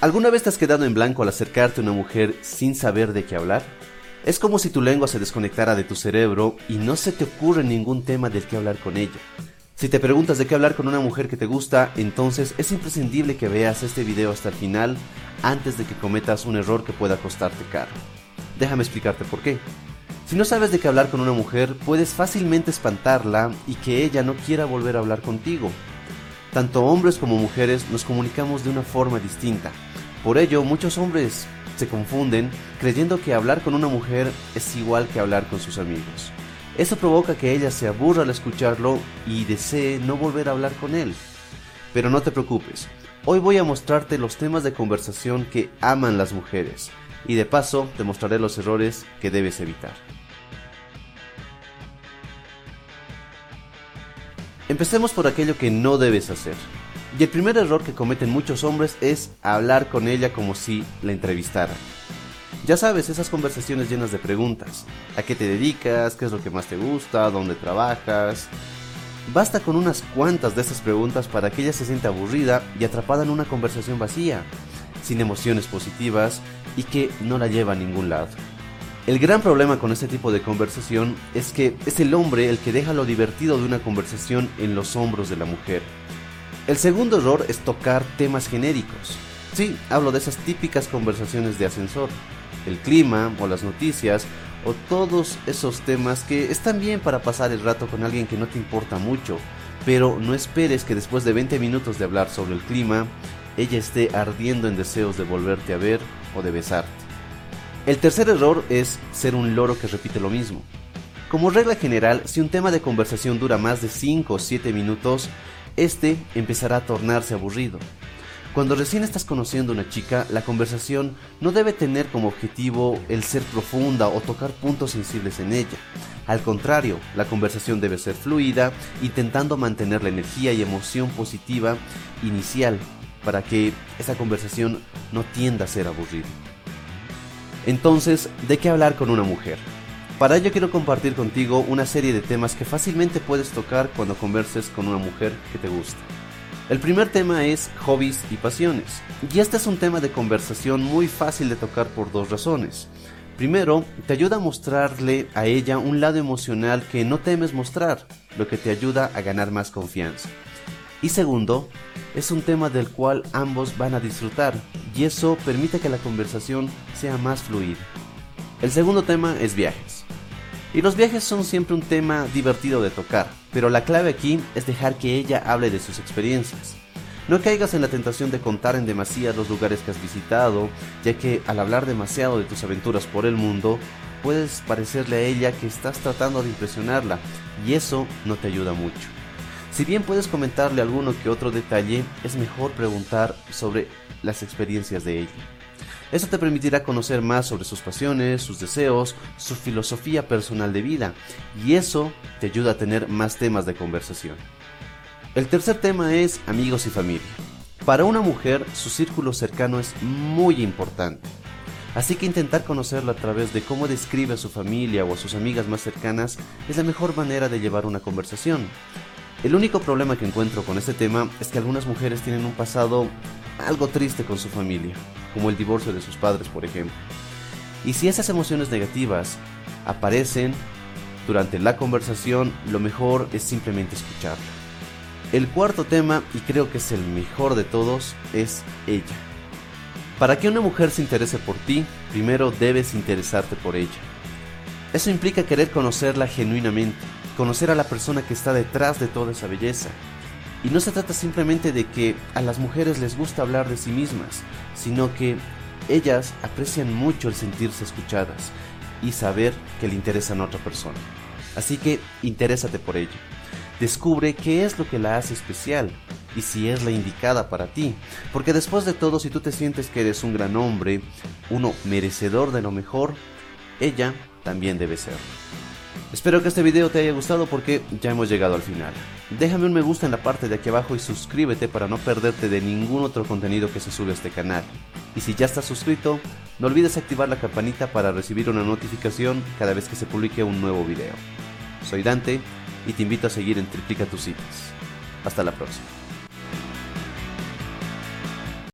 ¿Alguna vez te has quedado en blanco al acercarte a una mujer sin saber de qué hablar? Es como si tu lengua se desconectara de tu cerebro y no se te ocurre ningún tema del que hablar con ella. Si te preguntas de qué hablar con una mujer que te gusta, entonces es imprescindible que veas este video hasta el final antes de que cometas un error que pueda costarte caro. Déjame explicarte por qué. Si no sabes de qué hablar con una mujer, puedes fácilmente espantarla y que ella no quiera volver a hablar contigo. Tanto hombres como mujeres nos comunicamos de una forma distinta, por ello, muchos hombres se confunden creyendo que hablar con una mujer es igual que hablar con sus amigos. Eso provoca que ella se aburra al escucharlo y desee no volver a hablar con él. Pero no te preocupes, hoy voy a mostrarte los temas de conversación que aman las mujeres y de paso te mostraré los errores que debes evitar. Empecemos por aquello que no debes hacer. Y el primer error que cometen muchos hombres es hablar con ella como si la entrevistaran. Ya sabes, esas conversaciones llenas de preguntas. ¿A qué te dedicas? ¿Qué es lo que más te gusta? ¿Dónde trabajas? Basta con unas cuantas de esas preguntas para que ella se sienta aburrida y atrapada en una conversación vacía, sin emociones positivas y que no la lleva a ningún lado. El gran problema con este tipo de conversación es que es el hombre el que deja lo divertido de una conversación en los hombros de la mujer el segundo error es tocar temas genéricos. Sí, hablo de esas típicas conversaciones de ascensor, el clima o las noticias o todos esos temas que están bien para pasar el rato con alguien que no te importa mucho, pero no esperes que después de 20 minutos de hablar sobre el clima, ella esté ardiendo en deseos de volverte a ver o de besarte. El tercer error es ser un loro que repite lo mismo. Como regla general, si un tema de conversación dura más de 5 o 7 minutos, este empezará a tornarse aburrido. Cuando recién estás conociendo a una chica, la conversación no debe tener como objetivo el ser profunda o tocar puntos sensibles en ella. Al contrario, la conversación debe ser fluida, intentando mantener la energía y emoción positiva inicial para que esa conversación no tienda a ser aburrida. Entonces, ¿de qué hablar con una mujer? Para ello quiero compartir contigo una serie de temas que fácilmente puedes tocar cuando converses con una mujer que te gusta. El primer tema es hobbies y pasiones. Y este es un tema de conversación muy fácil de tocar por dos razones. Primero, te ayuda a mostrarle a ella un lado emocional que no temes mostrar, lo que te ayuda a ganar más confianza. Y segundo, es un tema del cual ambos van a disfrutar y eso permite que la conversación sea más fluida. El segundo tema es viajes. Y los viajes son siempre un tema divertido de tocar, pero la clave aquí es dejar que ella hable de sus experiencias. No caigas en la tentación de contar en demasía los lugares que has visitado, ya que al hablar demasiado de tus aventuras por el mundo, puedes parecerle a ella que estás tratando de impresionarla, y eso no te ayuda mucho. Si bien puedes comentarle alguno que otro detalle, es mejor preguntar sobre las experiencias de ella. Esto te permitirá conocer más sobre sus pasiones, sus deseos, su filosofía personal de vida, y eso te ayuda a tener más temas de conversación. El tercer tema es amigos y familia. Para una mujer, su círculo cercano es muy importante. Así que intentar conocerla a través de cómo describe a su familia o a sus amigas más cercanas es la mejor manera de llevar una conversación. El único problema que encuentro con este tema es que algunas mujeres tienen un pasado algo triste con su familia, como el divorcio de sus padres, por ejemplo. Y si esas emociones negativas aparecen durante la conversación, lo mejor es simplemente escucharla. El cuarto tema, y creo que es el mejor de todos, es ella. Para que una mujer se interese por ti, primero debes interesarte por ella. Eso implica querer conocerla genuinamente, conocer a la persona que está detrás de toda esa belleza, y no se trata simplemente de que a las mujeres les gusta hablar de sí mismas, sino que ellas aprecian mucho el sentirse escuchadas y saber que le interesan a otra persona. Así que interésate por ello. Descubre qué es lo que la hace especial y si es la indicada para ti. Porque después de todo, si tú te sientes que eres un gran hombre, uno merecedor de lo mejor, ella también debe serlo. Espero que este video te haya gustado porque ya hemos llegado al final. Déjame un me gusta en la parte de aquí abajo y suscríbete para no perderte de ningún otro contenido que se sube a este canal. Y si ya estás suscrito, no olvides activar la campanita para recibir una notificación cada vez que se publique un nuevo video. Soy Dante y te invito a seguir en Triplica tus citas. Hasta la próxima.